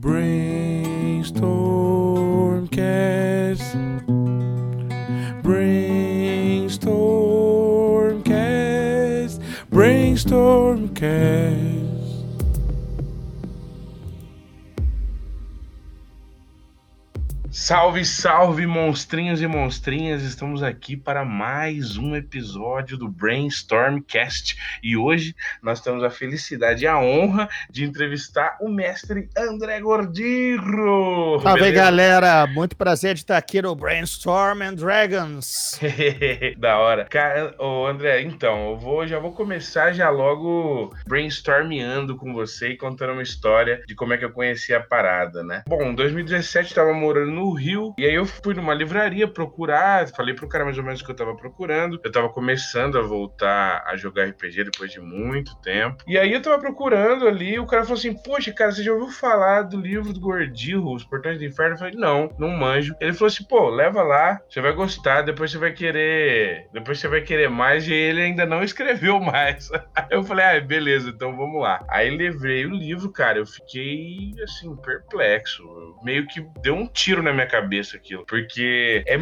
Brainstormcast. Brainstormcast. Brainstormcast. Salve, salve, monstrinhos e monstrinhas! Estamos aqui para mais um episódio do Brainstormcast e hoje nós temos a felicidade e a honra de entrevistar o mestre André Gordirro. Salve, galera! Muito prazer de estar aqui no Brainstorm and Dragons. da hora. Cara, ô André, então, eu vou, já vou começar já logo brainstormeando com você e contando uma história de como é que eu conheci a parada, né? Bom, em 2017 eu tava morando no Rio. E aí eu fui numa livraria procurar, falei pro cara mais ou menos o que eu tava procurando. Eu tava começando a voltar a jogar RPG depois de muito tempo. E aí eu tava procurando ali, o cara falou assim: Poxa, cara, você já ouviu falar do livro do Gordillo, Os Portões do Inferno? Eu falei: Não, não manjo. Ele falou assim: Pô, leva lá, você vai gostar, depois você vai querer. Depois você vai querer mais. E ele ainda não escreveu mais. eu falei: Ah, beleza, então vamos lá. Aí levei o livro, cara, eu fiquei assim, perplexo. Meio que deu um tiro na minha minha cabeça aquilo. Porque é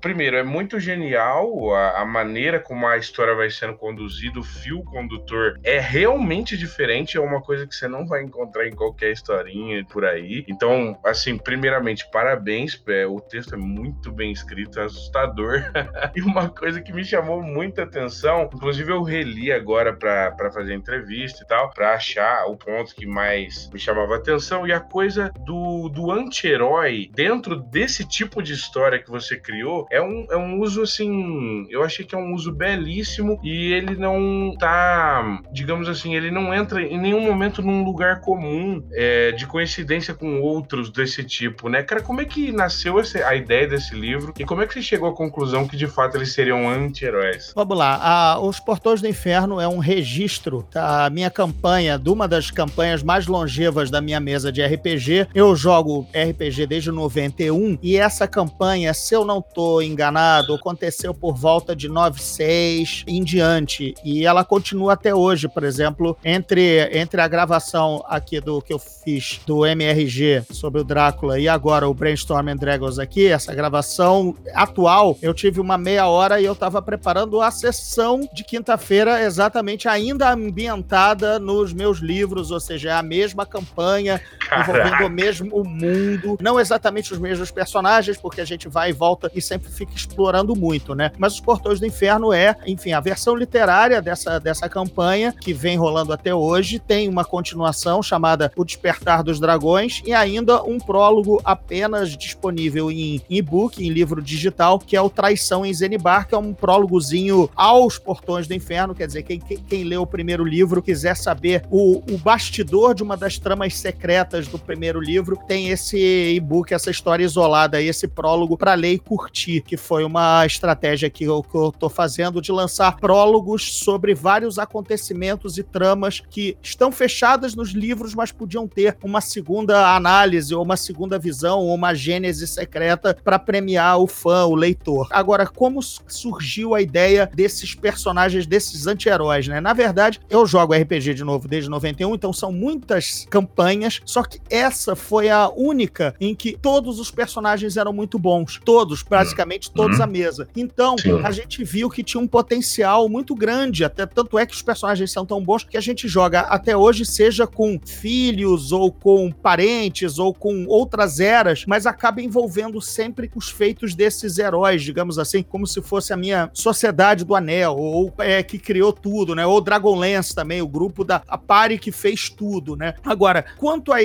primeiro, é muito genial a, a, maneira como a história vai sendo conduzida, o fio condutor é realmente diferente, é uma coisa que você não vai encontrar em qualquer historinha por aí. Então, assim, primeiramente, parabéns, é, o texto é muito bem escrito, é assustador. e uma coisa que me chamou muita atenção, inclusive eu reli agora para fazer entrevista e tal, para achar o ponto que mais me chamava atenção, e a coisa do, do anti-herói dentro desse tipo de história que você criou é um, é um uso assim. Eu achei que é um uso belíssimo e ele não tá, digamos assim, ele não entra em nenhum momento num lugar comum é, de coincidência com outros desse tipo, né? Cara, como é que nasceu essa, a ideia desse livro e como é que você chegou à conclusão que de fato eles seriam anti-heróis? Vamos lá. A, Os Portões do Inferno é um registro da minha campanha, de uma das campanhas mais longevas da minha mesa de RPG. Eu jogo RPG desde 91 e essa campanha, se eu não estou enganado, aconteceu por volta de 96 em diante e ela continua até hoje, por exemplo, entre, entre a gravação aqui do que eu fiz do MRG sobre o Drácula e agora o Brainstorm and Dragons aqui, essa gravação atual, eu tive uma meia hora e eu estava preparando a sessão de quinta-feira exatamente ainda ambientada nos meus livros, ou seja, é a mesma campanha, Caraca. envolvendo o mesmo mundo, não exatamente os mesmos os personagens, porque a gente vai e volta e sempre fica explorando muito, né? Mas Os Portões do Inferno é, enfim, a versão literária dessa, dessa campanha, que vem rolando até hoje, tem uma continuação chamada O Despertar dos Dragões e ainda um prólogo apenas disponível em e-book, em livro digital, que é o Traição em Zenibar, que é um prólogozinho aos Portões do Inferno, quer dizer, quem, quem, quem leu o primeiro livro, quiser saber o, o bastidor de uma das tramas secretas do primeiro livro, tem esse e-book, essa história isolada esse prólogo para ler e curtir, que foi uma estratégia que eu, que eu tô fazendo de lançar prólogos sobre vários acontecimentos e tramas que estão fechadas nos livros, mas podiam ter uma segunda análise ou uma segunda visão ou uma gênese secreta para premiar o fã, o leitor. Agora, como surgiu a ideia desses personagens, desses anti-heróis, né? Na verdade, eu jogo RPG de novo desde 91, então são muitas campanhas, só que essa foi a única em que todos os personagens eram muito bons. Todos, praticamente uhum. todos à mesa. Então, Sim. a gente viu que tinha um potencial muito grande. Até tanto é que os personagens são tão bons que a gente joga até hoje, seja com filhos, ou com parentes, ou com outras eras, mas acaba envolvendo sempre os feitos desses heróis, digamos assim, como se fosse a minha Sociedade do Anel, ou é, que criou tudo, né? Ou Dragonlance também, o grupo da a Pari que fez tudo, né? Agora, quanto a,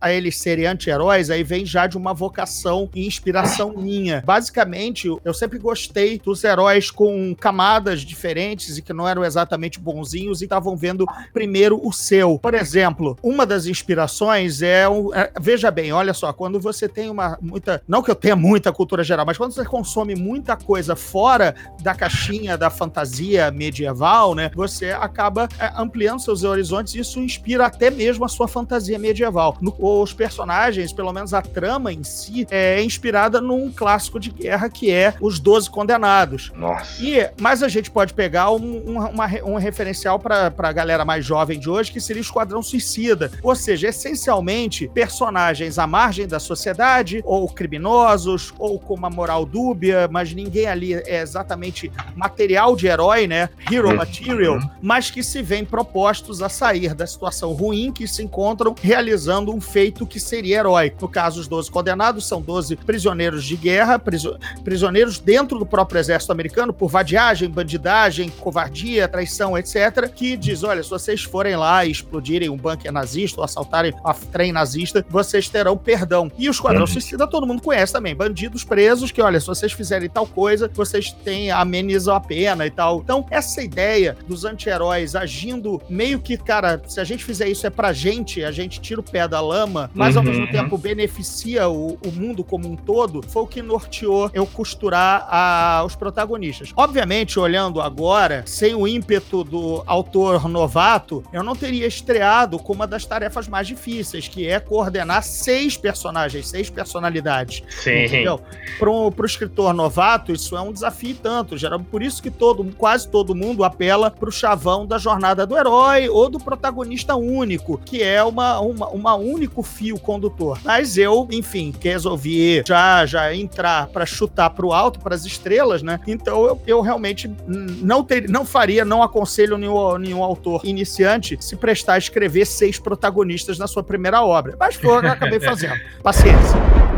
a eles serem anti-heróis, aí vem já de uma vocação e inspiração minha. Basicamente, eu sempre gostei dos heróis com camadas diferentes e que não eram exatamente bonzinhos e estavam vendo primeiro o seu. Por exemplo, uma das inspirações é, um, é, veja bem, olha só, quando você tem uma muita, não que eu tenha muita cultura geral, mas quando você consome muita coisa fora da caixinha da fantasia medieval, né, você acaba é, ampliando seus horizontes e isso inspira até mesmo a sua fantasia medieval. No, os personagens, pelo menos a trama em si é inspirada num clássico de guerra que é Os Doze Condenados. Nossa. E, mas a gente pode pegar um, um, uma, um referencial para a galera mais jovem de hoje, que seria o Esquadrão Suicida. Ou seja, essencialmente personagens à margem da sociedade, ou criminosos, ou com uma moral dúbia, mas ninguém ali é exatamente material de herói, né? Hero uhum. material, mas que se veem propostos a sair da situação ruim que se encontram realizando um feito que seria herói. No caso, os 12 condenados são 12 prisioneiros de guerra, prisioneiros dentro do próprio exército americano por vadiagem, bandidagem, covardia, traição, etc. Que diz: olha, se vocês forem lá e explodirem um bunker nazista ou assaltarem a trem nazista, vocês terão perdão. E o Esquadrão uhum. Suicida todo mundo conhece também. Bandidos presos que, olha, se vocês fizerem tal coisa, vocês têm amenizam a pena e tal. Então, essa ideia dos anti-heróis agindo meio que, cara, se a gente fizer isso é pra gente, a gente tira o pé da lama, mas ao mesmo uhum. tempo beneficia o, o mundo como um todo, foi o que norteou eu costurar a, os protagonistas. Obviamente, olhando agora, sem o ímpeto do autor novato, eu não teria estreado com uma das tarefas mais difíceis, que é coordenar seis personagens, seis personalidades. Sim. Entendeu? Pro, pro escritor novato, isso é um desafio tanto. Geral, por isso que todo, quase todo mundo apela pro chavão da jornada do herói ou do protagonista único, que é uma, uma, uma único fio condutor. Mas eu, enfim, resolvi já, já entrar para chutar pro alto, para as estrelas, né? Então eu, eu realmente não, ter, não faria, não aconselho nenhum, nenhum autor iniciante se prestar a escrever seis protagonistas na sua primeira obra. Mas foi o que eu acabei fazendo. Paciência.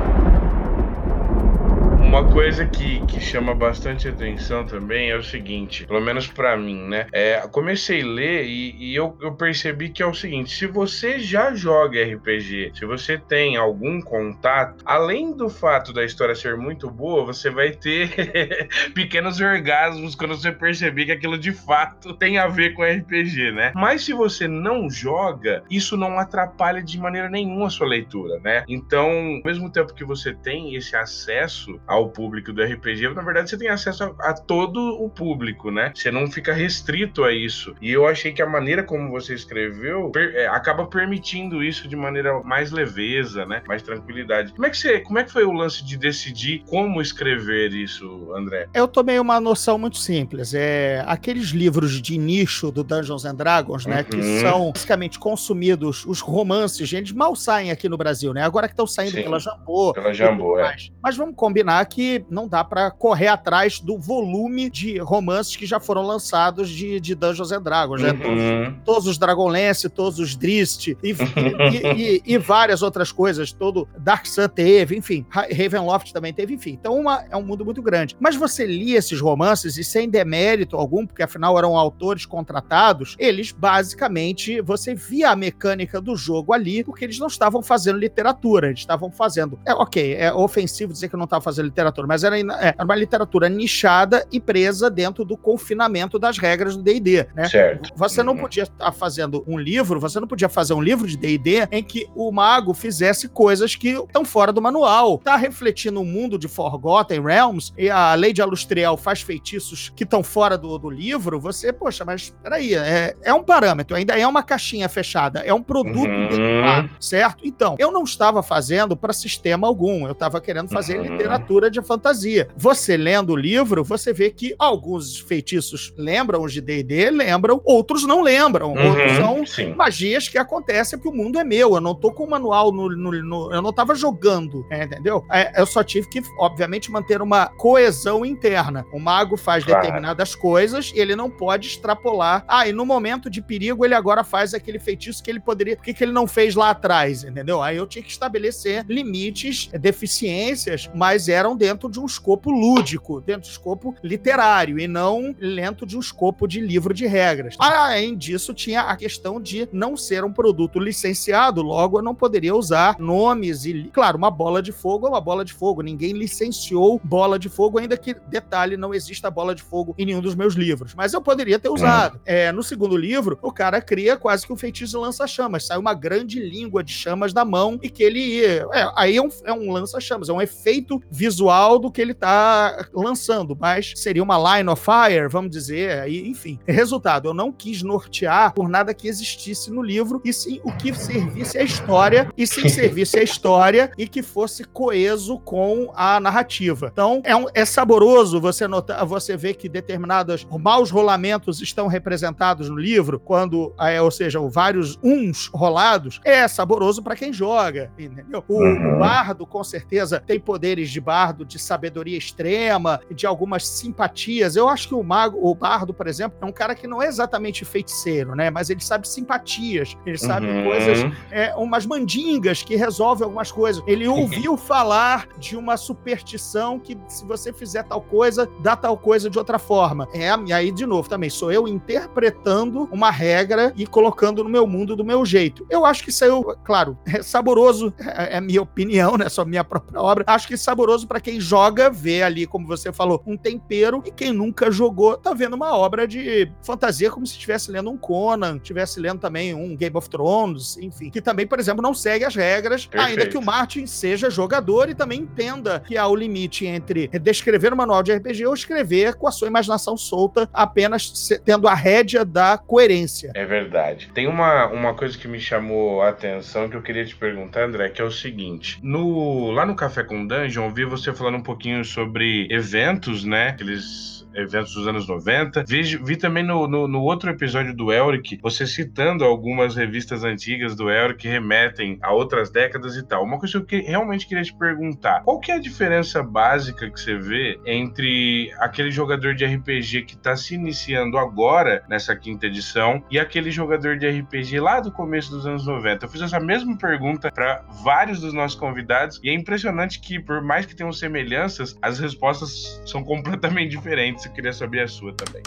Uma coisa que, que chama bastante atenção também é o seguinte, pelo menos para mim, né? É, comecei a ler e, e eu, eu, percebi que é o seguinte: se você já joga RPG, se você tem algum contato, além do fato da história ser muito boa, você vai ter pequenos orgasmos quando você perceber que aquilo de fato tem a ver com RPG, né? Mas se você não joga, isso não atrapalha de maneira nenhuma a sua leitura, né? Então, ao mesmo tempo que você tem esse acesso ao ao público do RPG, na verdade você tem acesso a, a, todo o público, né? Você não fica restrito a isso. E eu achei que a maneira como você escreveu per, é, acaba permitindo isso de maneira mais leveza, né? Mais tranquilidade. Como é que você, como é que foi o lance de decidir como escrever isso, André? Eu tomei uma noção muito simples. É aqueles livros de nicho do Dungeons and Dragons, né, uhum. que são basicamente consumidos os romances, eles mal saem aqui no Brasil, né? Agora que estão saindo Sim, pela Jambô. Pela Jambô, é. Mas vamos combinar que não dá para correr atrás do volume de romances que já foram lançados de, de Dungeons and Dragons, né? Uhum. Todos, todos, os Dragonlance, todos os Drist e, e, e, e, várias outras coisas. Todo Dark Sun teve, enfim, Ravenloft também teve, enfim. Então uma, é um mundo muito grande. Mas você lia esses romances e sem demérito algum, porque afinal eram autores contratados, eles basicamente você via a mecânica do jogo ali, porque eles não estavam fazendo literatura, eles estavam fazendo. É ok, é ofensivo dizer que não estava fazendo literatura literatura, mas era, é, uma literatura nichada e presa dentro do confinamento das regras do D&D, né? Certo. Você não uhum. podia estar fazendo um livro, você não podia fazer um livro de D&D em que o mago fizesse coisas que estão fora do manual. Tá refletindo o mundo de Forgotten Realms e a Lei de Alustriel faz feitiços que estão fora do, do livro, você, poxa, mas peraí, é, é um parâmetro, ainda é uma caixinha fechada, é um produto uhum. certo? Então, eu não estava fazendo para sistema algum, eu estava querendo fazer uhum. literatura de fantasia. Você lendo o livro, você vê que alguns feitiços lembram os de D&D, lembram, outros não lembram. Uhum, outros são sim. magias que acontecem porque o mundo é meu. Eu não tô com o manual no, no, no eu não tava jogando, é, entendeu? É, eu só tive que, obviamente, manter uma coesão interna. O mago faz claro. determinadas coisas e ele não pode extrapolar. Ah, e no momento de perigo ele agora faz aquele feitiço que ele poderia. Que, que ele não fez lá atrás, entendeu? Aí eu tinha que estabelecer limites, deficiências, mas eram dentro de um escopo lúdico, dentro de um escopo literário, e não dentro de um escopo de livro de regras. Além disso, tinha a questão de não ser um produto licenciado, logo eu não poderia usar nomes e, claro, uma bola de fogo é uma bola de fogo. Ninguém licenciou bola de fogo, ainda que, detalhe, não exista bola de fogo em nenhum dos meus livros. Mas eu poderia ter usado. É, no segundo livro, o cara cria quase que um feitiço lança-chamas. Sai uma grande língua de chamas da mão e que ele. É, aí é um, é um lança-chamas, é um efeito visual visual do que ele tá lançando, mas seria uma line of fire, vamos dizer, aí, enfim. Resultado, eu não quis nortear por nada que existisse no livro, e sim o que servisse a história, e sim servisse a história e que fosse coeso com a narrativa. Então, é, um, é saboroso você notar, você ver que determinados maus rolamentos estão representados no livro, quando, é, ou seja, vários uns rolados, é saboroso para quem joga, entendeu? O, uhum. o bardo, com certeza, tem poderes de bardo, de sabedoria extrema, de algumas simpatias. Eu acho que o mago, o bardo, por exemplo, é um cara que não é exatamente feiticeiro, né? Mas ele sabe simpatias, ele sabe uhum. coisas, é, umas mandingas que resolvem algumas coisas. Ele ouviu falar de uma superstição que se você fizer tal coisa, dá tal coisa de outra forma. É, e aí, de novo, também sou eu interpretando uma regra e colocando no meu mundo do meu jeito. Eu acho que saiu, claro, é saboroso, é, é minha opinião, né? Só minha própria obra. Acho que saboroso para quem joga, vê ali, como você falou, um tempero, e quem nunca jogou, tá vendo uma obra de fantasia como se estivesse lendo um Conan, estivesse lendo também um Game of Thrones, enfim, que também, por exemplo, não segue as regras, Perfeito. ainda que o Martin seja jogador e também entenda que há o limite entre descrever um manual de RPG ou escrever com a sua imaginação solta, apenas tendo a rédea da coerência. É verdade. Tem uma, uma coisa que me chamou a atenção que eu queria te perguntar, André, que é o seguinte: no, lá no Café com Dungeon, vi você falando um pouquinho sobre eventos, né? Aqueles eventos dos anos 90. Vi, vi também no, no, no, outro episódio do Elric, você citando algumas revistas antigas do Elric que remetem a outras décadas e tal. Uma coisa que eu realmente queria te perguntar: qual que é a diferença básica que você vê entre aquele jogador de RPG que está se iniciando agora nessa quinta edição e aquele jogador de RPG lá do começo dos anos 90? Eu fiz essa mesma pergunta para vários dos nossos convidados e é impressionante que, por mais que tenham semelhanças, as respostas são completamente diferentes eu queria saber a sua também.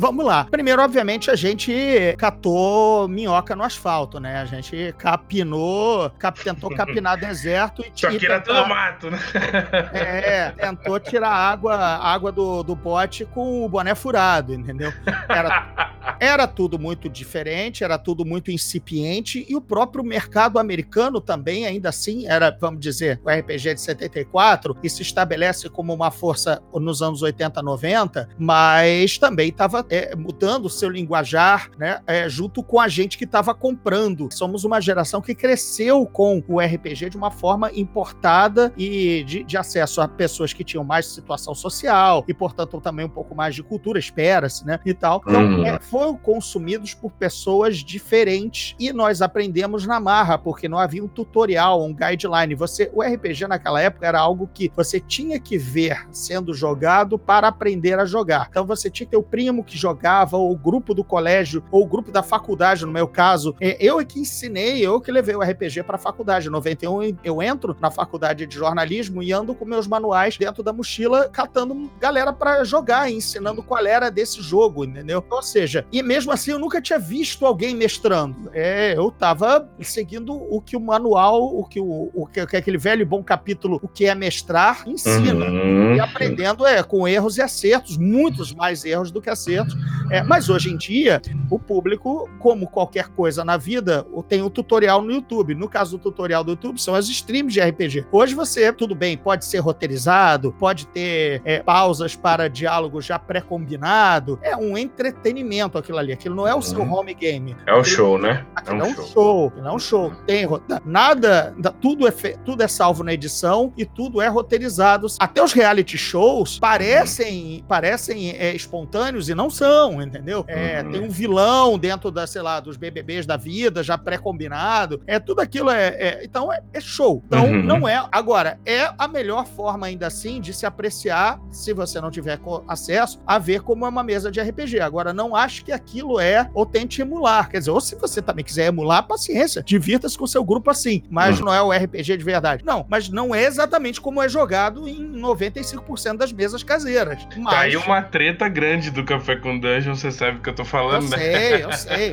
Vamos lá. Primeiro, obviamente, a gente catou minhoca no asfalto, né? A gente capinou, cap, tentou capinar deserto e Só que era tudo mato, né? É, tentou tirar água, água do, do bote com o boné furado, entendeu? Era, era tudo muito diferente, era tudo muito incipiente e o próprio mercado americano também, ainda assim, era, vamos dizer, o RPG de 74 e se estabelece como uma força nos anos 80, 90, mas também estava é, mudando o seu linguajar, né, é, junto com a gente que estava comprando. Somos uma geração que cresceu com o RPG de uma forma importada e de, de acesso a pessoas que tinham mais situação social e, portanto, também um pouco mais de cultura, espera-se, né, e tal. Então, uhum. é, foram consumidos por pessoas diferentes e nós aprendemos na marra, porque não havia um tutorial, um guideline. Você, o RPG naquela época era algo que você tinha que ver sendo jogado para aprender a jogar. Então, você tinha que ter o primo que jogava, ou o grupo do colégio, ou o grupo da faculdade, no meu caso. É, eu é que ensinei, eu que levei o RPG para a faculdade. Em 91 eu entro na faculdade de jornalismo e ando com meus manuais dentro da mochila, catando galera para jogar, ensinando qual era desse jogo, entendeu? Ou seja, e mesmo assim eu nunca tinha visto alguém mestrando. É, eu tava seguindo o que o manual, o que o, o que, aquele velho e bom capítulo, o que é mestrar, ensina. Uhum. E aprendendo é com erros e acertos, muitos mais erros do que acertos é, mas hoje em dia, o público, como qualquer coisa na vida, tem o tutorial no YouTube. No caso do tutorial do YouTube, são as streams de RPG. Hoje você, tudo bem, pode ser roteirizado, pode ter é, pausas para diálogo já pré-combinado. É um entretenimento aquilo ali. Aquilo não é o seu uhum. home game. É um show, né? É um, é um show. show. Não é um show. Tem nada, tudo é, tudo é salvo na edição e tudo é roteirizado. Até os reality shows parecem, parecem é, espontâneos e não são, entendeu? É, uhum. Tem um vilão dentro da, sei lá, dos BBBs da vida, já pré-combinado. É tudo aquilo é, é então é, é, show. Então uhum. não é. Agora é a melhor forma ainda assim de se apreciar, se você não tiver acesso, a ver como é uma mesa de RPG. Agora não acho que aquilo é ou tente emular. Quer dizer, ou se você também quiser emular, paciência, divirta-se com seu grupo assim. Mas uhum. não é o RPG de verdade. Não, mas não é exatamente como é jogado em 95% das mesas caseiras. Mas... Tá aí uma treta grande do Café com Dungeon, você sabe o que eu tô falando, eu né? Sei, eu sei.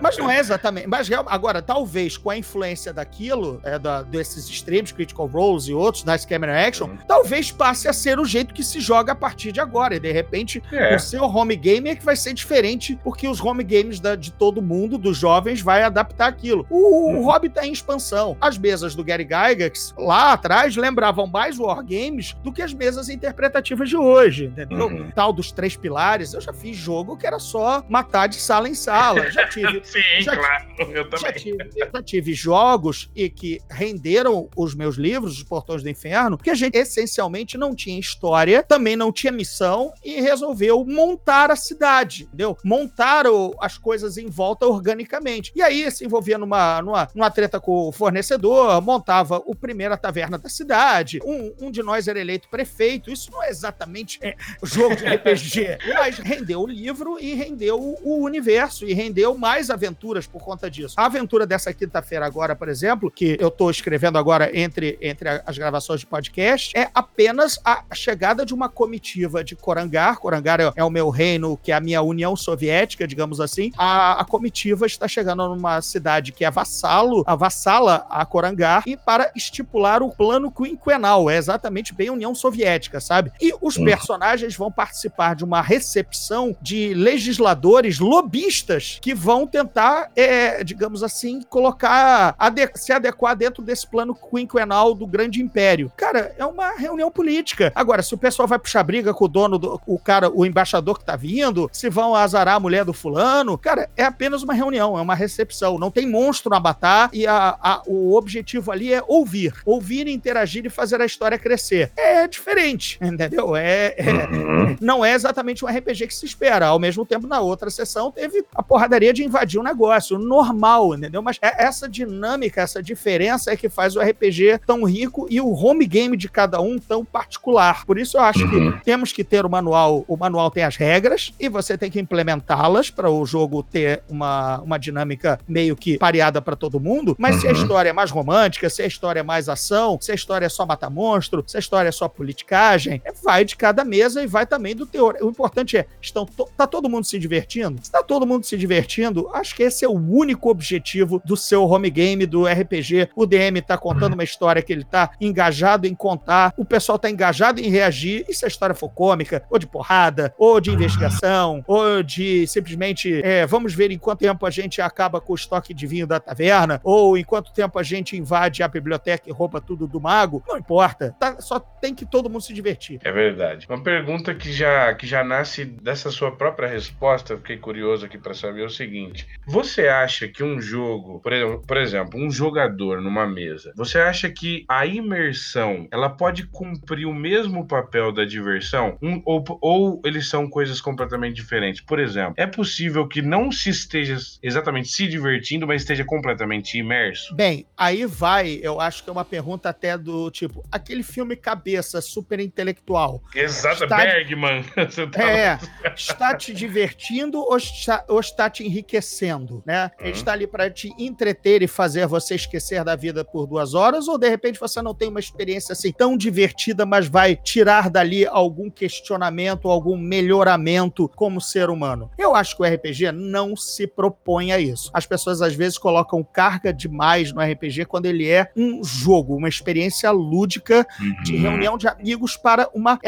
Mas não é exatamente. Mas agora, talvez com a influência daquilo, é, da, desses streams, Critical Roles e outros, Nice Camera Action, hum. talvez passe a ser o jeito que se joga a partir de agora. E de repente, é. o seu home game é que vai ser diferente porque os home games da, de todo mundo, dos jovens, vai adaptar aquilo. O, o uhum. Hobby tá em expansão. As mesas do Gary Gygax, lá atrás, lembravam mais Wargames do que as mesas interpretativas de hoje, entendeu? Uhum. Tal dos três pilares, eu já fiz jogo que era só matar de sala em sala. Já tive. Sim, já claro, eu também. Já tive, já tive jogos e que renderam os meus livros, Os Portões do Inferno, que a gente essencialmente não tinha história, também não tinha missão e resolveu montar a cidade, entendeu? Montar o, as coisas em volta organicamente. E aí se envolvia numa, numa, numa treta com o fornecedor, montava o primeiro a taverna da cidade, um, um de nós era eleito prefeito. Isso não é exatamente é, jogo de RPG, rendeu o livro e rendeu o universo e rendeu mais aventuras por conta disso. A aventura dessa quinta-feira agora, por exemplo, que eu tô escrevendo agora entre, entre as gravações de podcast, é apenas a chegada de uma comitiva de Korangar. Korangar é, é o meu reino, que é a minha União Soviética, digamos assim. A, a comitiva está chegando numa cidade que é vassalo, a vassala a Korangar, e para estipular o plano quinquenal. É exatamente bem União Soviética, sabe? E os personagens vão participar de uma recepção de legisladores lobistas que vão tentar, é, digamos assim, colocar, ade se adequar dentro desse plano quinquenal do grande império. Cara, é uma reunião política. Agora, se o pessoal vai puxar briga com o dono, do, o cara, o embaixador que tá vindo, se vão azarar a mulher do fulano, cara, é apenas uma reunião, é uma recepção. Não tem monstro a matar e a, a, o objetivo ali é ouvir. Ouvir, interagir e fazer a história crescer. É diferente, entendeu? É, é uhum. não é exatamente um RPG que se espera. Ao mesmo tempo, na outra sessão, teve a porradaria de invadir o negócio. Normal, entendeu? Mas é essa dinâmica, essa diferença é que faz o RPG tão rico e o home game de cada um tão particular. Por isso eu acho uhum. que temos que ter o manual. O manual tem as regras e você tem que implementá-las para o jogo ter uma, uma dinâmica meio que pareada para todo mundo. Mas uhum. se a uhum. história é mais romântica, se a história é mais ação, se a história é só matar monstro, se a história é só politicagem, é, vai de cada mesa e vai também do teor. O importante é, estão to tá todo mundo se divertindo? Se tá todo mundo se divertindo, acho que esse é o único objetivo do seu home game, do RPG. O DM tá contando uma história que ele tá engajado em contar, o pessoal tá engajado em reagir, e se a história for cômica, ou de porrada, ou de investigação, ou de simplesmente é, vamos ver em quanto tempo a gente acaba com o estoque de vinho da taverna, ou em quanto tempo a gente invade a biblioteca e rouba tudo do mago, não importa. Tá, só tem que todo mundo se divertir. É verdade. Uma pergunta que já, que já nasce dessa sua própria resposta, fiquei curioso aqui para saber o seguinte: você acha que um jogo, por exemplo, um jogador numa mesa, você acha que a imersão ela pode cumprir o mesmo papel da diversão? Um, ou, ou eles são coisas completamente diferentes? Por exemplo, é possível que não se esteja exatamente se divertindo, mas esteja completamente imerso? Bem, aí vai, eu acho que é uma pergunta até do tipo, aquele filme Cabeça, super intelectual. Exato, está Bergman. Tá... É, está te divertindo ou está, ou está te enriquecendo, né? Ele uhum. está ali para te entreter e fazer você esquecer da vida por duas horas, ou de repente você não tem uma experiência assim tão divertida, mas vai tirar dali algum questionamento, algum melhoramento como ser humano. Eu acho que o RPG não se propõe a isso. As pessoas às vezes colocam carga demais no RPG quando ele é um jogo, uma experiência lúdica uhum. de reunião de amigos para uma.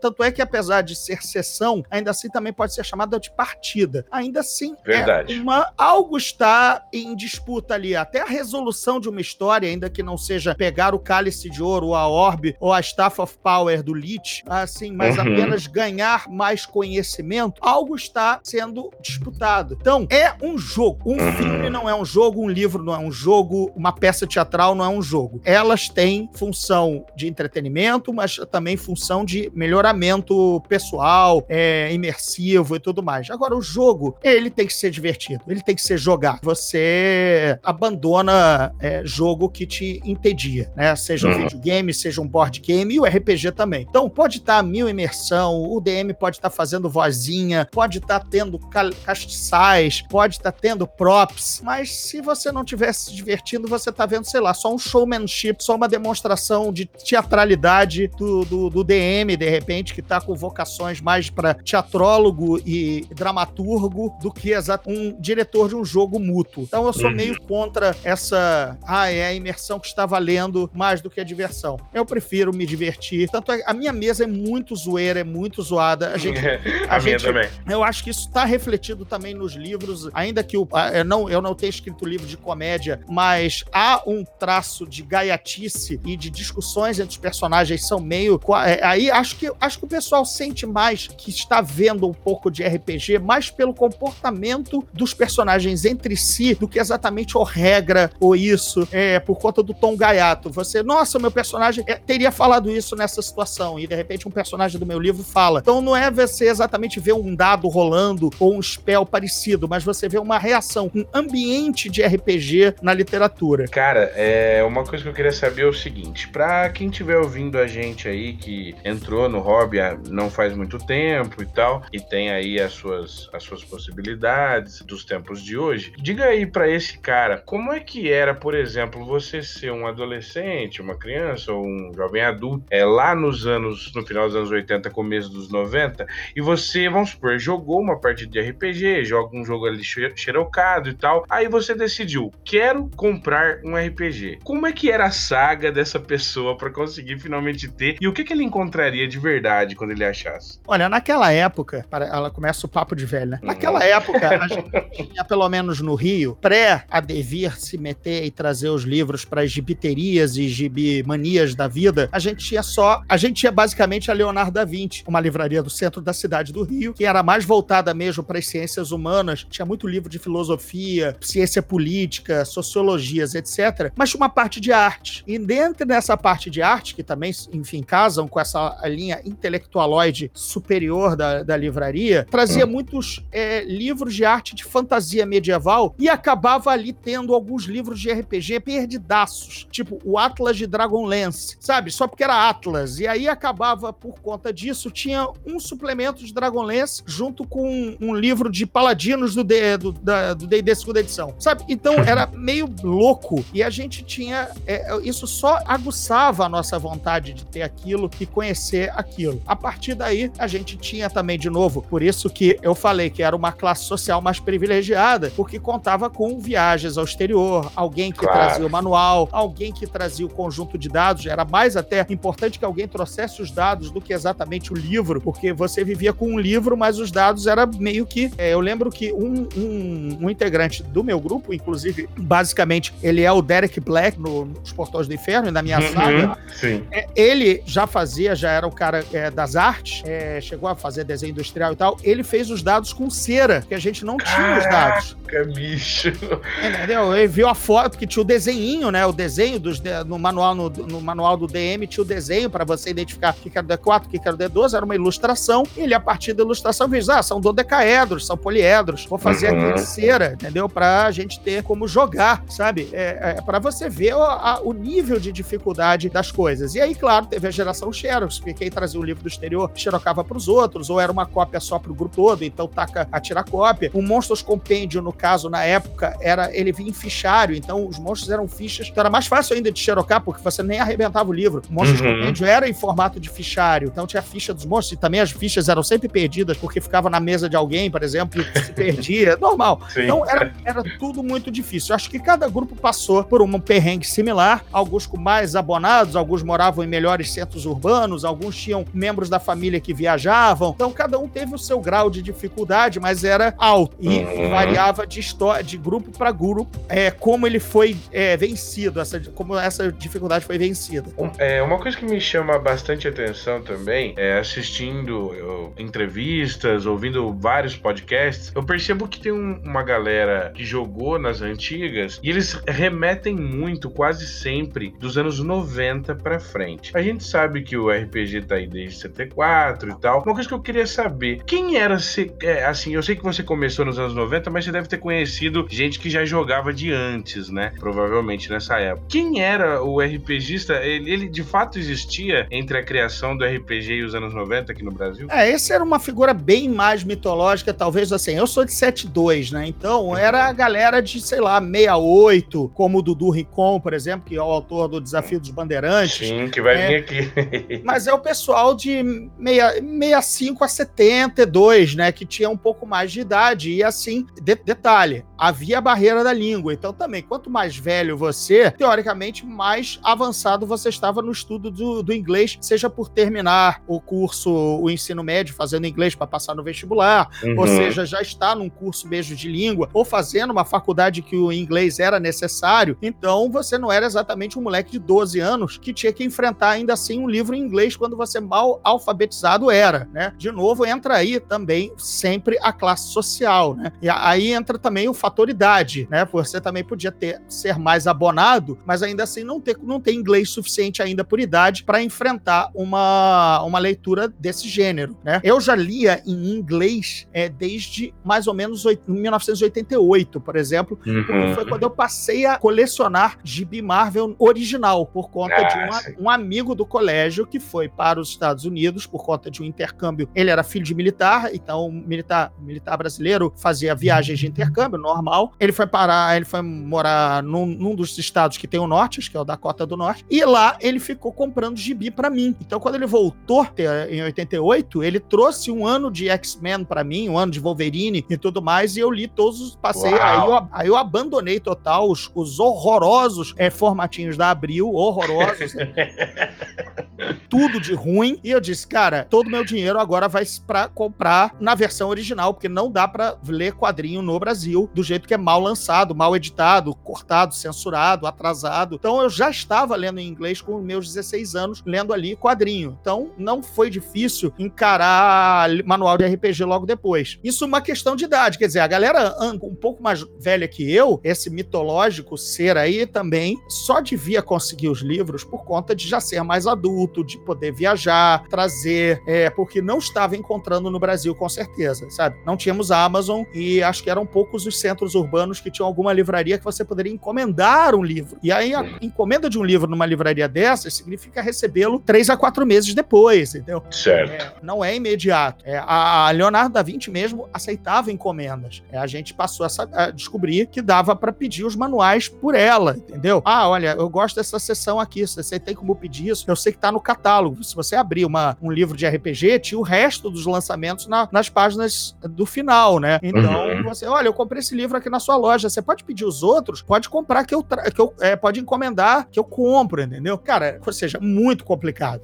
Tanto é que, apesar de ser sessão, ainda assim também pode ser chamada de partida. Ainda assim, é Verdade. É uma, algo está em disputa ali. Até a resolução de uma história, ainda que não seja pegar o cálice de ouro, ou a orbe, ou a Staff of Power do Lich, assim, mas uhum. apenas ganhar mais conhecimento, algo está sendo disputado. Então, é um jogo. Um uhum. filme não é um jogo, um livro não é um jogo, uma peça teatral não é um jogo. Elas têm função de entretenimento, mas também função de melhoramento pessoal, é, imersivo e tudo mais. Agora, o jogo, ele tem que ser divertido, ele tem que ser jogar. Você abandona é, jogo que te entedia, né? Seja um uhum. videogame, seja um board game e o RPG também. Então, pode estar tá mil imersão, o DM pode estar tá fazendo vozinha, pode estar tá tendo castiçais, pode estar tá tendo props, mas se você não estiver se divertindo, você tá vendo, sei lá, só um showmanship, só uma demonstração de teatralidade do, do, do DM, de repente, que tá com vocações mais para teatrólogo e dramaturgo do que um diretor de um jogo mútuo. Então eu sou uhum. meio contra essa, ah, é a imersão que está valendo mais do que a diversão. Eu prefiro me divertir. Tanto é, a minha mesa é muito zoeira, é muito zoada. A gente, a, a gente, também. Eu acho que isso está refletido também nos livros, ainda que o, eu, não, eu não tenha escrito livro de comédia, mas há um traço de gaiatice e de discussões entre os personagens são meio. É, aí acho que, acho que o pessoal sente mais que está vendo um pouco de RPG, mais pelo comportamento dos personagens entre si do que exatamente o regra ou isso, é, por conta do tom gaiato. Você, nossa, meu personagem é, teria falado isso nessa situação, e de repente um personagem do meu livro fala. Então não é você exatamente ver um dado rolando ou um spell parecido, mas você vê uma reação, um ambiente de RPG na literatura. Cara, é uma coisa que eu queria saber é o seguinte: para quem estiver ouvindo a gente aí que entrou no hobby não faz muito tempo e tal, e tem aí as suas, as suas possibilidades dos tempos de hoje, diga aí para esse cara como é que era, por exemplo, você ser um adolescente, uma criança ou um jovem adulto, é lá nos anos, no final dos anos 80, começo dos 90, e você, vamos supor, jogou uma partida de RPG, joga um jogo ali xerocado e tal, aí você decidiu, quero comprar um RPG. Como é que era a saga dessa pessoa para conseguir finalmente ter e o que, que ele encontraria de verdade quando ele achasse? Olha, naquela época, ela começa o papo de velho, né? Uhum. Naquela época, a gente tinha, pelo menos no Rio, pré a devir se meter e trazer os livros para as gibiterias e gibimanias da vida, a gente tinha só, a gente tinha basicamente a Leonardo da Vinci, uma livraria do centro da cidade do Rio, que era mais voltada mesmo para as ciências humanas, tinha muito livro de filosofia, ciência política, sociologias, etc. Mas tinha uma parte de arte. E dentro dessa parte de arte, que também, enfim, casam com essa linha intelectualoide superior da, da livraria, trazia muitos é, livros de arte de fantasia medieval e acabava ali tendo alguns livros de RPG perdidaços, tipo o Atlas de Dragonlance, sabe? Só porque era Atlas. E aí acabava, por conta disso, tinha um suplemento de Dragonlance junto com um livro de Paladinos do D&D do, da, do segunda edição, sabe? Então era meio louco e a gente tinha... É, isso só aguçava a nossa vontade de ter aquilo e conhecer aquilo. A partir daí, a gente tinha também, de novo, por isso que eu falei que era uma classe social mais privilegiada, porque contava com viagens ao exterior, alguém que claro. trazia o manual, alguém que trazia o conjunto de dados. Era mais até importante que alguém trouxesse os dados do que exatamente o livro, porque você vivia com um livro, mas os dados era meio que. É, eu lembro que um, um, um, integrante do meu grupo, inclusive, basicamente, ele é o Derek Black no, nos Portões do Inferno, na minha uhum, saga. Sim. É, ele já fazia, já era o cara é, das artes, é, chegou a fazer desenho industrial e tal. Ele fez os dados com cera, que a gente não Caraca, tinha os dados. bicho. Entendeu? Ele viu a foto que tinha o desenho, né? O desenho dos, no manual no, no manual do DM tinha o desenho para você identificar o que era o D4, o que era o D12, era uma ilustração. E ele, a partir da ilustração, fez: ah, são dodecaedros, são poliedros. Vou fazer uhum. aqui de cera, entendeu? Pra gente ter como jogar, sabe? É, é para você ver o, a, o nível de dificuldade das coisas. E aí, claro, teve a geração Xerox, porque quem trazia o livro do exterior xerocava pros outros, ou era uma cópia só pro grupo todo, então taca a tirar cópia. O Monstros Compendium, no caso, na época, era ele vinha em fichário, então os monstros eram fichas, então era mais fácil ainda de xerocar, porque você nem arrebentava o livro. O Monstros uhum. Compendium era em formato de fichário, então tinha a ficha dos monstros, e também as fichas eram sempre perdidas, porque ficava na mesa de alguém, por exemplo, e se perdia, normal. Sim. Então era, era tudo muito difícil. Eu acho que cada grupo passou por um perrengue similar, alguns com mais abonados, alguns moravam em melhores centros urbanos, alguns tinham membros da família que viajavam, então cada um teve o seu grau de dificuldade, mas era alto e uhum. variava de história, de grupo para grupo, é, como ele foi é, vencido, essa, como essa dificuldade foi vencida. É, uma coisa que me chama bastante atenção também é assistindo eu, entrevistas, ouvindo vários podcasts, eu percebo que tem um, uma galera que jogou nas antigas e eles remetem muito, quase sempre, dos anos 90 para frente. A gente sabe que o RPG tá aí desde 74 e tal. Uma coisa que eu queria saber, quem era, é, assim, eu sei que você começou nos anos 90, mas você deve ter conhecido gente que já jogava de antes, né? Provavelmente nessa época. Quem era o RPGista? Ele, ele de fato existia entre a criação do RPG e os anos 90 aqui no Brasil? É, esse era uma figura bem mais mitológica, talvez assim. Eu sou de 72, né? Então era a galera de, sei lá, 68, como o Dudu Ricon, por exemplo, que é o autor do Desafio dos Bandeirantes. Sim, que vai é, vir aqui. mas é o pessoal de 65 a 72, né? Que tinha um pouco mais de idade. E assim, de, detalhe, havia a barreira da língua. Então também, quanto mais velho você, teoricamente, mais avançado você estava no estudo do, do inglês, seja por terminar o curso, o ensino médio, fazendo inglês para passar no vestibular uhum. ou seja, já está num curso mesmo de língua, ou fazendo uma faculdade que o inglês era necessário, então você não era exatamente um moleque de 12 anos que tinha que enfrentar ainda assim um livro em inglês quando você mal alfabetizado era, né? De novo, entra aí também sempre a classe social, né? E aí entra também o fator idade, né? Você também podia ter ser mais abonado, mas ainda assim não ter não ter inglês suficiente ainda por idade para enfrentar uma, uma leitura desse gênero, né? Eu já lia em inglês é, desde mais ou menos 1988, por exemplo, uhum. foi quando eu passei a colecionar gibi Marvel original por conta ah, de uma, um amigo do colégio que foi para os Estados Unidos por conta de um intercâmbio. Ele era filho de militar, então militar militar brasileiro fazia viagens de intercâmbio normal. Ele foi parar, ele foi morar num, num dos estados que tem o norte, acho que é o Dakota do Norte, e lá ele ficou comprando gibi para mim. Então quando ele voltou em 88, ele trouxe um ano de X-Men para mim, um ano de Wolverine e tudo mais, e eu li todos os passei, aí eu, aí eu, abandonei total os, os horrorosos é, formatinhos da Abril, horrorosos. tudo de ruim. E eu disse, cara, todo meu dinheiro agora vai para comprar na versão original, porque não dá para ler quadrinho no Brasil do jeito que é mal lançado, mal editado, cortado, censurado, atrasado. Então eu já estava lendo em inglês com meus 16 anos, lendo ali quadrinho. Então não foi difícil encarar manual de RPG logo depois. Isso é uma questão de idade, quer dizer, a galera um pouco mais velha que eu, esse mitológico ser aí também, só devia conseguir os livros por conta de já ser mais adulto, de poder viajar, trazer, é, porque não estava encontrando no Brasil com certeza, sabe? Não tínhamos Amazon e acho que eram poucos os centros urbanos que tinham alguma livraria que você poderia encomendar um livro. E aí a encomenda de um livro numa livraria dessa significa recebê-lo três a quatro meses depois, entendeu? Certo. É, não é imediato. É, a Leonardo da Vinci mesmo aceitava encomendas. É, a gente passou a, a descobrir que dava para pedir os manuais por ela, entendeu? Ah, olha, eu gosto dessa sessão aqui, você tem como pedir isso? Eu sei que tá no catálogo. Se você abrir uma, um livro de RPG, tinha o resto dos lançamentos na, nas páginas do final, né? Então, uhum. você, olha, eu comprei esse livro aqui na sua loja, você pode pedir os outros? Pode comprar que eu, que eu é, pode encomendar que eu compro, entendeu? Cara, ou seja, muito complicado.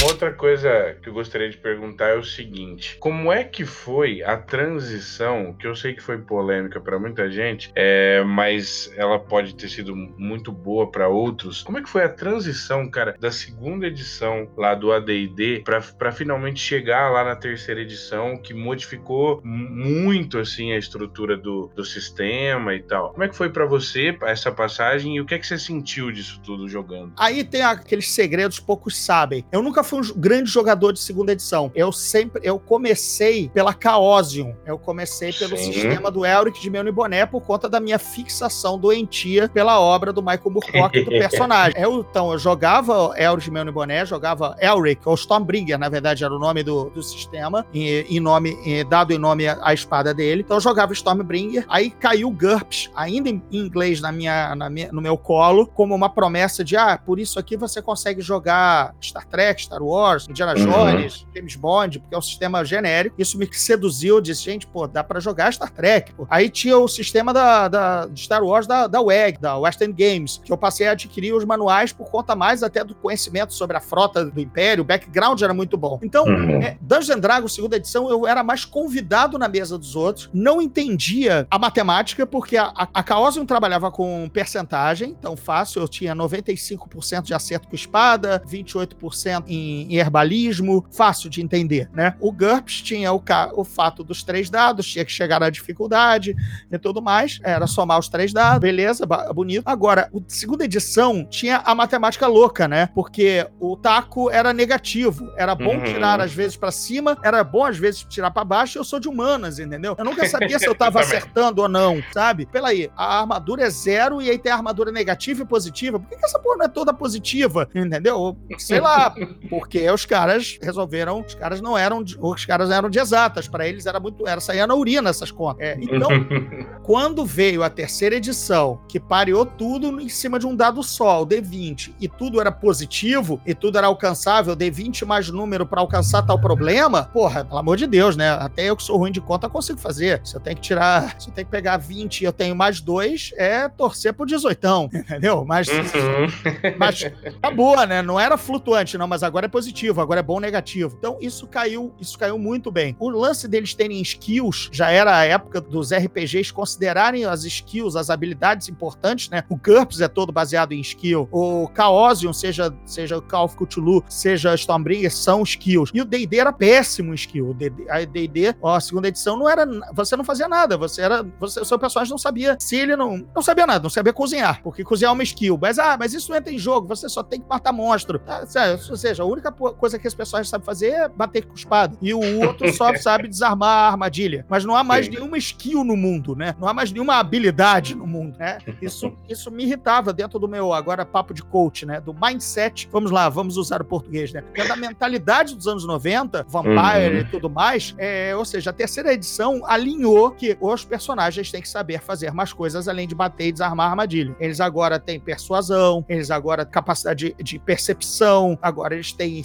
Uma outra coisa que eu gostaria de perguntar é o seguinte: como é que foi a transição, que eu sei que foi polêmica para muita gente, é, mas ela pode ter sido muito boa para outros. Como é que foi a transição, cara, da segunda edição lá do AD&D para finalmente chegar lá na terceira edição, que modificou muito assim a estrutura do, do sistema e tal? Como é que foi para você essa passagem e o que é que você sentiu disso tudo jogando? Aí tem aqueles segredos poucos sabem. Eu nunca fui um grande jogador de segunda edição. Eu sempre, eu comecei pela Chaosium. Eu comecei pelo Sim. sistema do Elric de e Boné por conta da minha fixação doentia pela obra do Michael Moorcock do personagem. Eu, então, eu jogava Elric de e Boné, jogava Elric, ou Stormbringer, na verdade era o nome do, do sistema, em, em nome, em, dado em nome à espada dele. Então eu jogava Stormbringer, aí caiu GURPS, ainda em inglês na minha, na minha, no meu colo, como uma promessa de, ah, por isso aqui você consegue jogar Star Trek, Star Wars, Indiana uhum. Jones, James Bond, porque é um sistema genérico. Isso me seduziu, disse, gente, pô, dá pra jogar Star Trek. Pô. Aí tinha o sistema da, da, de Star Wars da, da WEG, da Western Games, que eu passei a adquirir os manuais por conta mais até do conhecimento sobre a frota do Império, o background era muito bom. Então, uhum. é, Dungeons Dragons, segunda edição, eu era mais convidado na mesa dos outros, não entendia a matemática, porque a, a, a Chaosium trabalhava com percentagem, então fácil, eu tinha 95% de acerto com espada, 28% em em, herbalismo, fácil de entender, né? O GURPS tinha o, o fato dos três dados, tinha que chegar na dificuldade e tudo mais, era somar os três dados, beleza, bonito. Agora, a segunda edição tinha a matemática louca, né? Porque o taco era negativo, era bom uhum. tirar às vezes para cima, era bom às vezes tirar para baixo, eu sou de humanas, entendeu? Eu nunca sabia se eu tava acertando ou não, sabe? Pela aí, a armadura é zero e aí tem a armadura negativa e positiva. Por que, que essa porra não é toda positiva? Entendeu? Sei lá, porque os caras resolveram, os caras não eram, os caras eram de exatas, para eles era muito, era sair na urina essas contas. É, então, quando veio a terceira edição, que pareou tudo em cima de um dado só, o D20, e tudo era positivo, e tudo era alcançável, D20 mais número para alcançar tal problema, porra, pelo amor de Deus, né? Até eu que sou ruim de conta consigo fazer. Se eu tenho que tirar, se eu tenho que pegar 20 e eu tenho mais dois, é torcer pro 18, entendeu? Mas, uhum. mas acabou, né? Não era flutuante, não, mas agora é positivo, agora é bom negativo. Então isso caiu, isso caiu muito bem. O lance deles terem skills já era a época dos RPGs considerarem as skills, as habilidades importantes, né? O GURPS é todo baseado em skill. O Chaosium, seja, seja o Call of Cthulhu, seja Stormbringer, são skills. E o D&D era péssimo skill. O D&D, a segunda edição não era, você não fazia nada, você era, você, seu personagem não sabia se ele não, não sabia nada, não sabia cozinhar, porque cozinhar é uma skill. Mas, ah, mas isso entra em jogo, você só tem que matar monstro. Ah, ou seja, única coisa que esse personagem sabe fazer é bater com espada. E o outro só sabe desarmar a armadilha. Mas não há mais Sim. nenhuma skill no mundo, né? Não há mais nenhuma habilidade no mundo, né? Isso, isso me irritava dentro do meu, agora, papo de coach, né? Do mindset. Vamos lá, vamos usar o português, né? É da mentalidade dos anos 90, Vampire uhum. e tudo mais, é, ou seja, a terceira edição alinhou que os personagens têm que saber fazer mais coisas além de bater e desarmar a armadilha. Eles agora têm persuasão, eles agora capacidade de, de percepção, agora eles têm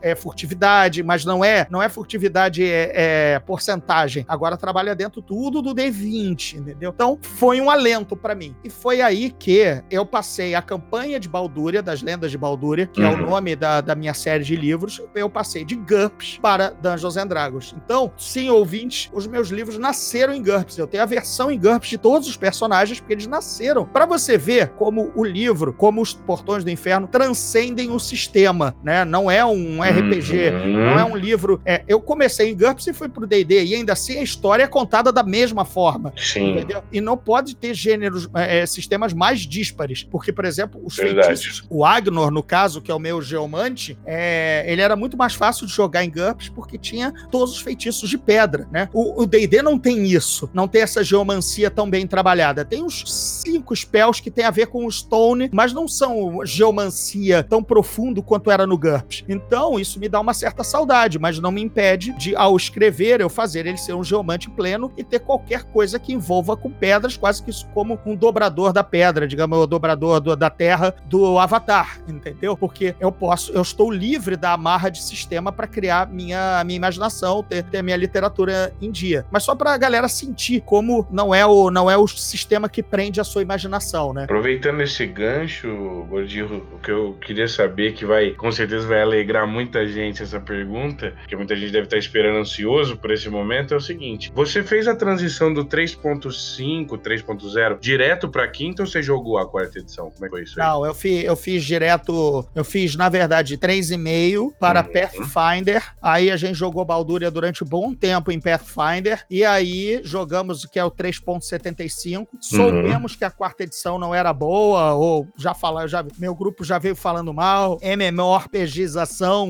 é, furtividade, mas não é não é furtividade é, é, porcentagem. Agora trabalha dentro tudo do D20, entendeu? Então foi um alento para mim. E foi aí que eu passei a campanha de Baldúria, das Lendas de Baldúria, que uhum. é o uhum. nome da, da minha série de livros, eu passei de GURPS para Dungeons and Dragons. Então, sim, ouvintes, os meus livros nasceram em GURPS. Eu tenho a versão em GURPS de todos os personagens, porque eles nasceram. Para você ver como o livro, como os Portões do Inferno transcendem o sistema, né? Não é um RPG, uhum. não é um livro. É, eu comecei em GURPS e fui pro D&D, e ainda assim a história é contada da mesma forma. Sim. Entendeu? E não pode ter gêneros, é, é sistemas mais díspares, porque, por exemplo, os Verdade. feitiços, o Agnor, no caso, que é o meu geomante, é, ele era muito mais fácil de jogar em GURPS porque tinha todos os feitiços de pedra, né? O D&D não tem isso, não tem essa geomancia tão bem trabalhada. Tem uns cinco spells que tem a ver com o Stone, mas não são geomancia tão profundo quanto era no GURPS. Então, isso me dá uma certa saudade, mas não me impede de, ao escrever, eu fazer ele ser um geomante pleno e ter qualquer coisa que envolva com pedras, quase que isso como um dobrador da pedra, digamos, o dobrador do, da terra do Avatar, entendeu? Porque eu posso, eu estou livre da amarra de sistema para criar minha, minha imaginação, ter, ter minha literatura em dia. Mas só para a galera sentir como não é o não é o sistema que prende a sua imaginação, né? Aproveitando esse gancho, Gordinho, o que eu queria saber que vai, com certeza vai alegrar muita gente essa pergunta, que muita gente deve estar esperando ansioso por esse momento, é o seguinte: você fez a transição do 3.5, 3.0 direto para quinta ou você jogou a quarta edição? Como é que foi isso? Aí? Não, eu fiz, eu fiz direto, eu fiz na verdade 3,5 para uhum. Pathfinder. Aí a gente jogou Balduria durante um bom tempo em Pathfinder e aí jogamos o que é o 3.75. Soubemos uhum. que a quarta edição não era boa ou já falar, já meu grupo já veio falando mal,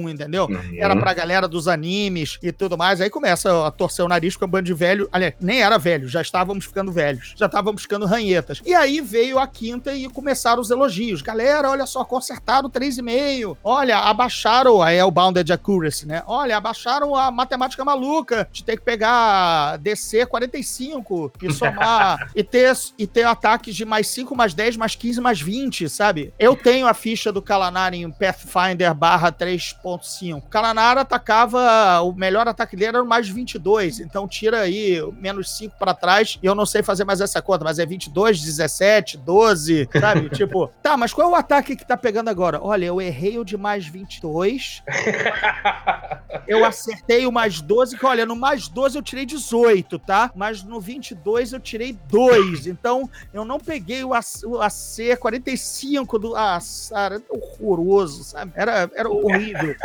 Entendeu? Uhum. Era pra galera dos animes e tudo mais. Aí começa a torcer o nariz com um bando de velho. Aliás, nem era velho, já estávamos ficando velhos. Já estávamos ficando ranhetas. E aí veio a quinta e começaram os elogios. Galera, olha só, consertaram 3,5. Olha, abaixaram. Aí é o Bounded Accuracy, né? Olha, abaixaram a matemática maluca de ter que pegar DC 45 e somar e ter, e ter ataques de mais 5, mais 10, mais 15, mais 20, sabe? Eu tenho a ficha do Kalanar em Pathfinder barra 3.5. Kalanar atacava, o melhor ataque dele era o mais 22, então tira aí menos 5 para trás, e eu não sei fazer mais essa conta, mas é 22, 17, 12, sabe? tipo, tá, mas qual é o ataque que tá pegando agora? Olha, eu errei o de mais 22, eu acertei o mais 12, que olha, no mais 12 eu tirei 18, tá? Mas no 22 eu tirei 2, então eu não peguei o AC, o AC 45 do... Ah, era horroroso, sabe? Era, era horrível.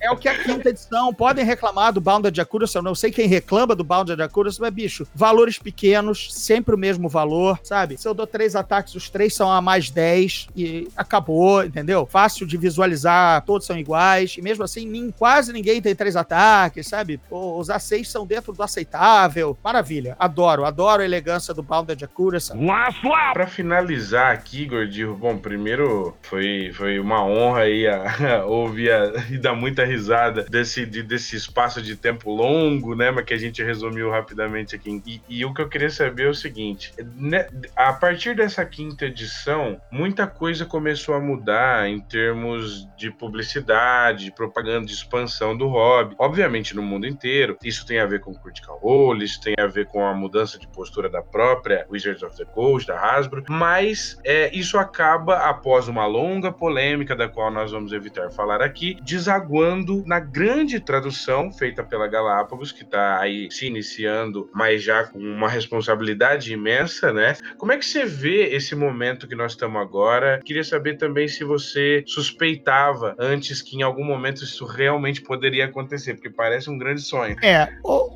É o que a quinta edição. Podem reclamar do Bounded Accuracy. Eu não sei quem reclama do Bounded Accuracy, mas, bicho, valores pequenos, sempre o mesmo valor, sabe? Se eu dou três ataques, os três são a mais 10 e acabou, entendeu? Fácil de visualizar, todos são iguais. E mesmo assim, nem, quase ninguém tem três ataques, sabe? Pô, os A6 são dentro do aceitável. Maravilha. Adoro, adoro a elegância do Bounded Accuracy. Pra finalizar aqui, Gordinho, bom, primeiro foi, foi uma honra aí a, a ouvir a, e dar muita risada desse, de, desse espaço de tempo longo, né? Mas que a gente resumiu rapidamente aqui. E, e o que eu queria saber é o seguinte: né, a partir dessa quinta edição, muita coisa começou a mudar em termos de publicidade, de propaganda, de expansão do hobby. Obviamente, no mundo inteiro. Isso tem a ver com Critical Role, isso tem a ver com a mudança de postura da própria Wizards of the Coast, da Hasbro, mas é, isso acaba, após uma longa polêmica, da qual nós vamos evitar falar aqui, desaguando na grande tradução feita pela Galápagos, que está aí se iniciando, mas já com uma responsabilidade imensa, né? Como é que você vê esse momento que nós estamos agora? Queria saber também se você suspeitava antes que em algum momento isso realmente poderia acontecer, porque parece um grande sonho. É,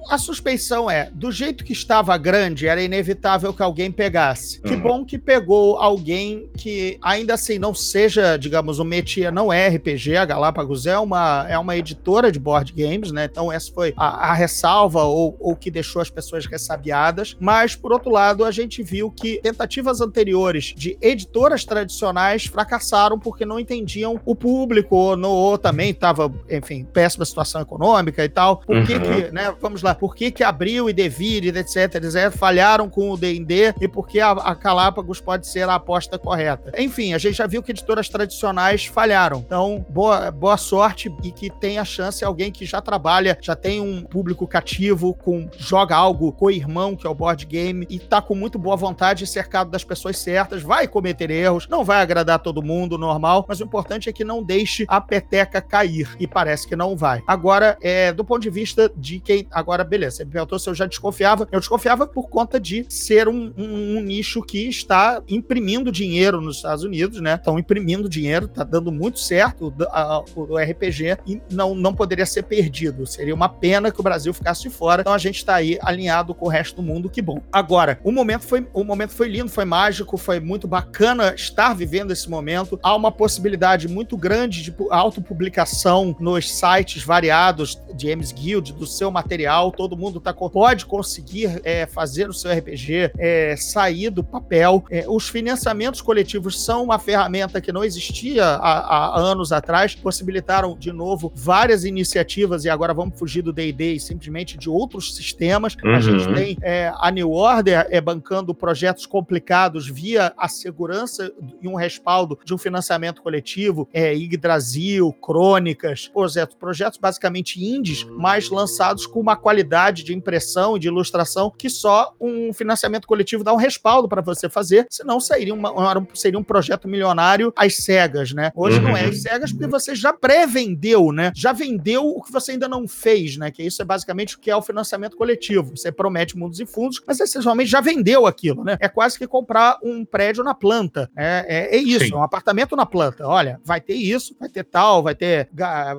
a suspeição é, do jeito que estava grande, era inevitável que alguém pegasse. Que uhum. bom que pegou alguém que ainda assim não seja, digamos, o métier não é RPG, a Galápagos é uma, é uma editora de board games, né? Então essa foi a, a ressalva ou, ou que deixou as pessoas ressabiadas. Mas, por outro lado, a gente viu que tentativas anteriores de editoras tradicionais fracassaram porque não entendiam o público, ou, no, ou também estava, enfim, péssima situação econômica e tal. Por que, uhum. que né? Vamos lá, por que, que Abril e Devir, etc, etc, falharam com o D&D e por que a, a Galápagos pode ser a aposta correta. Enfim, a gente já viu que editoras tradicionais falharam. Então, boa, boa sorte e que tenha chance alguém que já trabalha, já tem um público cativo, com joga algo com o irmão, que é o board game, e tá com muito boa vontade, cercado das pessoas certas, vai cometer erros, não vai agradar todo mundo, normal, mas o importante é que não deixe a peteca cair, e parece que não vai. Agora, é, do ponto de vista de quem. Agora, beleza, você me perguntou se eu já desconfiava. Eu desconfiava por conta de ser um, um, um nicho que está imprimindo dinheiro nos Estados Unidos, né? Estão imprimindo dinheiro, tá dando muito certo a, o, o RPG e não, não poderia ser perdido. Seria uma pena que o Brasil ficasse fora. Então a gente está aí alinhado com o resto do mundo, que bom. Agora, o momento foi, o momento foi lindo, foi mágico, foi muito bacana estar vivendo esse momento. Há uma possibilidade muito grande de autopublicação nos sites variados de James Guild, do seu material. Todo mundo tá, pode conseguir é, fazer o seu RPG é, sair do papel. É, os financiamentos coletivos são uma ferramenta que não existia há, há anos atrás, possibilitaram de novo várias iniciativas e agora vamos fugir do D&D e simplesmente de outros sistemas. Uhum. A gente tem é, a New Order é, bancando projetos complicados via a segurança e um respaldo de um financiamento coletivo, é, Yggdrasil, Crônicas, projetos, projetos basicamente indies, mas lançados com uma qualidade de impressão e de ilustração que só um financiamento coletivo dá um respaldo para você fazer, senão seria, uma, seria um projeto milionário às cegas, né? Hoje uhum. não é às cegas porque você já pré-vendeu, né? Já vendeu o que você ainda não fez, né? Que isso é basicamente o que é o financiamento coletivo. Você promete mundos e fundos, mas essencialmente já vendeu aquilo, né? É quase que comprar um prédio na planta. É, é, é isso, Sim. um apartamento na planta. Olha, vai ter isso, vai ter tal, vai ter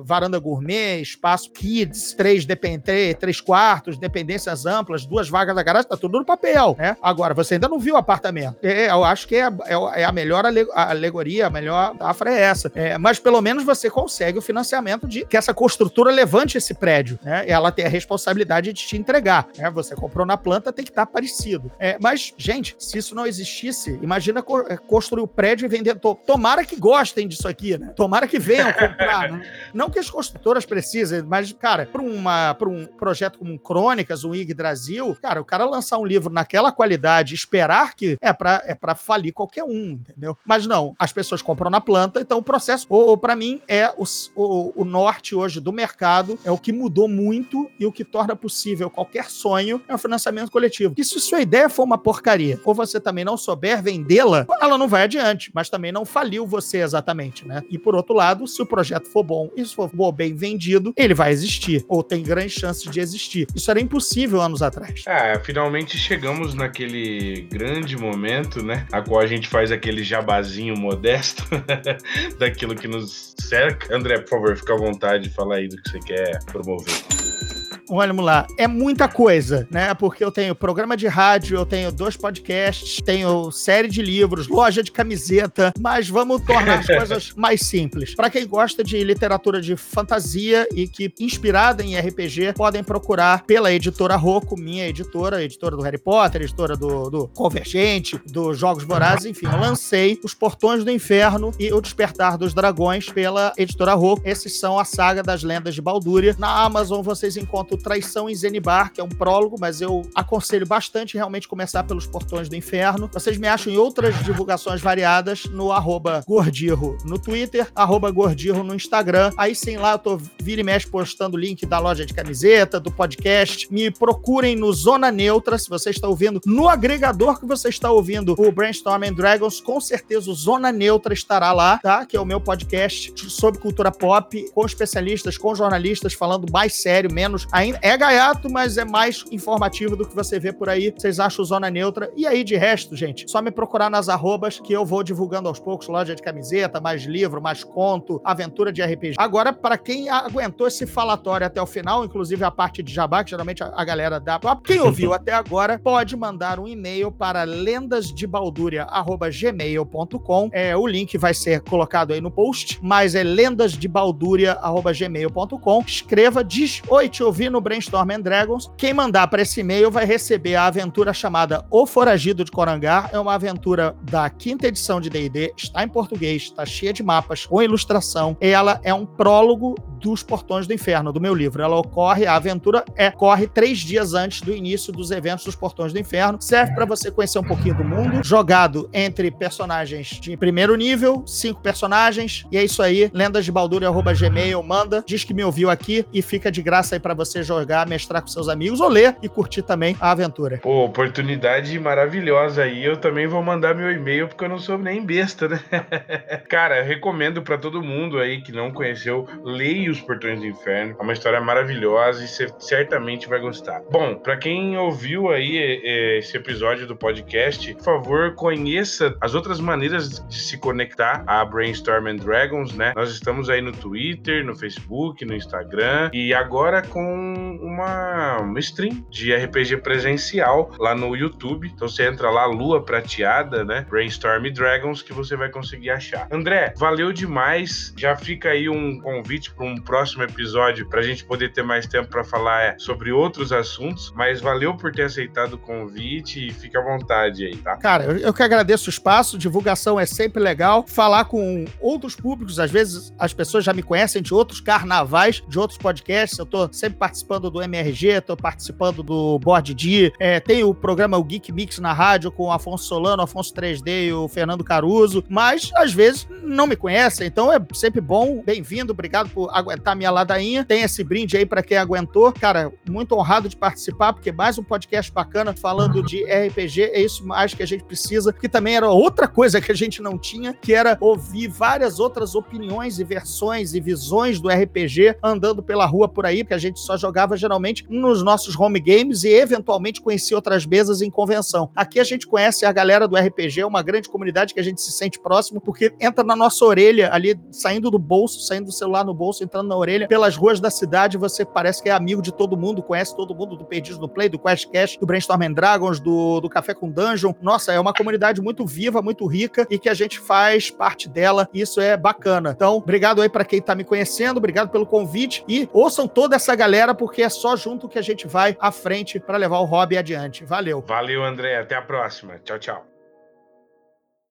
varanda gourmet, espaço kids, três, depend, três, três quartos, dependências amplas, duas vagas da garagem, tá tudo no papel, né? Agora, você ainda não viu o apartamento. É, eu acho que é, é, é a melhor alegoria, a melhor afra é essa. É, mas pelo menos você consegue o financiamento de que essa construtora levante esse prédio, né? Ela tem a responsabilidade de te entregar. Né? Você comprou na planta, tem que estar tá parecido. É, mas, gente, se isso não existisse, imagina co é, construir o prédio e vender. Tomara que gostem disso aqui, né? Tomara que venham comprar, né? Não que as construtoras precisem, mas, cara, para um projeto um Crônicas, um Yggdrasil, cara, o cara lançar um livro naquela qualidade, esperar que é para é pra falir qualquer um, entendeu? Mas não, as pessoas compram na planta, então o processo, ou, ou para mim, é o, o, o norte hoje do mercado, é o que mudou muito e o que torna possível qualquer sonho é o financiamento coletivo. E se sua ideia for uma porcaria, ou você também não souber vendê-la, ela não vai adiante, mas também não faliu você exatamente, né? E por outro lado, se o projeto for bom e se for bem vendido, ele vai existir, ou tem grandes chances de existir. Isso era impossível anos atrás. É, finalmente chegamos naquele grande momento, né? A qual a gente faz aquele jabazinho modesto daquilo que nos cerca. André, por favor, fica à vontade de falar aí do que você quer promover. Vamos lá. É muita coisa, né? Porque eu tenho programa de rádio, eu tenho dois podcasts, tenho série de livros, loja de camiseta, mas vamos tornar as coisas mais simples. Para quem gosta de literatura de fantasia e que inspirada em RPG, podem procurar pela editora Rocco, minha editora, editora do Harry Potter, editora do, do Convergente, dos Jogos Vorazes, enfim, eu lancei Os Portões do Inferno e O Despertar dos Dragões pela editora Rocco. Esses são a saga das lendas de Baldúria. Na Amazon vocês encontram Traição em Zenibar, que é um prólogo, mas eu aconselho bastante realmente começar pelos Portões do Inferno. Vocês me acham em outras divulgações variadas no arroba Gordirro no Twitter, arroba Gordirro no Instagram. Aí sim, lá eu tô vira e mexe postando link da loja de camiseta, do podcast. Me procurem no Zona Neutra, se você está ouvindo no agregador que você está ouvindo o Brainstorm and Dragons, com certeza o Zona Neutra estará lá, tá? Que é o meu podcast sobre cultura pop, com especialistas, com jornalistas, falando mais sério, menos. Ainda é gaiato, mas é mais informativo do que você vê por aí. Vocês acham Zona Neutra? E aí, de resto, gente, só me procurar nas arrobas que eu vou divulgando aos poucos loja de camiseta, mais livro, mais conto, aventura de RPG. Agora, para quem aguentou esse falatório até o final, inclusive a parte de jabá, que geralmente a galera dá. Quem ouviu até agora, pode mandar um e-mail para lendasdebaldúria.gmail.com. É, o link vai ser colocado aí no post, mas é lendasdebaldúria.gmail.com. Escreva, diz: Oi, te ouvi no Brainstorm and Dragons. Quem mandar para esse e-mail vai receber a aventura chamada O Foragido de Corangar. É uma aventura da quinta edição de DD, está em português, está cheia de mapas, com ilustração. Ela é um prólogo dos Portões do Inferno, do meu livro. Ela ocorre, a aventura é, corre três dias antes do início dos eventos dos Portões do Inferno. Serve para você conhecer um pouquinho do mundo, jogado entre personagens de primeiro nível, cinco personagens, e é isso aí. Lendas de Gmail, manda, diz que me ouviu aqui e fica de graça aí para você jogar, mestrar com seus amigos ou ler e curtir também a aventura. Pô, oportunidade maravilhosa aí. Eu também vou mandar meu e-mail porque eu não sou nem besta, né? Cara, recomendo para todo mundo aí que não conheceu, leia Os Portões do Inferno. É uma história maravilhosa e você certamente vai gostar. Bom, para quem ouviu aí é, é, esse episódio do podcast, por favor, conheça as outras maneiras de se conectar a Brainstorm and Dragons, né? Nós estamos aí no Twitter, no Facebook, no Instagram e agora com uma, uma stream de RPG presencial lá no YouTube. Então você entra lá, Lua Prateada, né? Brainstorm Dragons, que você vai conseguir achar. André, valeu demais. Já fica aí um convite para um próximo episódio para a gente poder ter mais tempo para falar é, sobre outros assuntos. Mas valeu por ter aceitado o convite e fica à vontade aí, tá? Cara, eu, eu que agradeço o espaço. Divulgação é sempre legal. Falar com outros públicos, às vezes as pessoas já me conhecem de outros carnavais, de outros podcasts. Eu tô sempre participando do MRG, tô participando do Board D. É, tem o programa o Geek Mix na rádio com o Afonso Solano, Afonso 3D e o Fernando Caruso. Mas às vezes não me conhecem, então é sempre bom. Bem-vindo, obrigado por aguentar minha ladainha. Tem esse brinde aí para quem aguentou. Cara, muito honrado de participar, porque mais um podcast bacana falando de RPG, é isso mais que a gente precisa, que também era outra coisa que a gente não tinha, que era ouvir várias outras opiniões e versões e visões do RPG andando pela rua por aí, porque a gente só jogava geralmente nos nossos home games e eventualmente conhecia outras mesas em convenção. Aqui a gente conhece a galera do RPG, é uma grande comunidade que a gente se sente próximo, porque entra na nossa orelha ali, saindo do bolso, saindo do celular no bolso, entrando na orelha, pelas ruas da cidade, você parece que é amigo de todo mundo, conhece todo mundo do Perdidos no Play, do Quest Cash, do Brainstorm and Dragons, do, do Café com Dungeon. Nossa, é uma comunidade muito viva, muito rica e que a gente faz parte dela. Isso é bacana. Então, obrigado aí para quem tá me conhecendo, obrigado pelo convite e ouçam toda essa galera, porque é só junto que a gente vai à frente para levar o hobby adiante. Valeu. Valeu, André. Até a próxima. Tchau, tchau.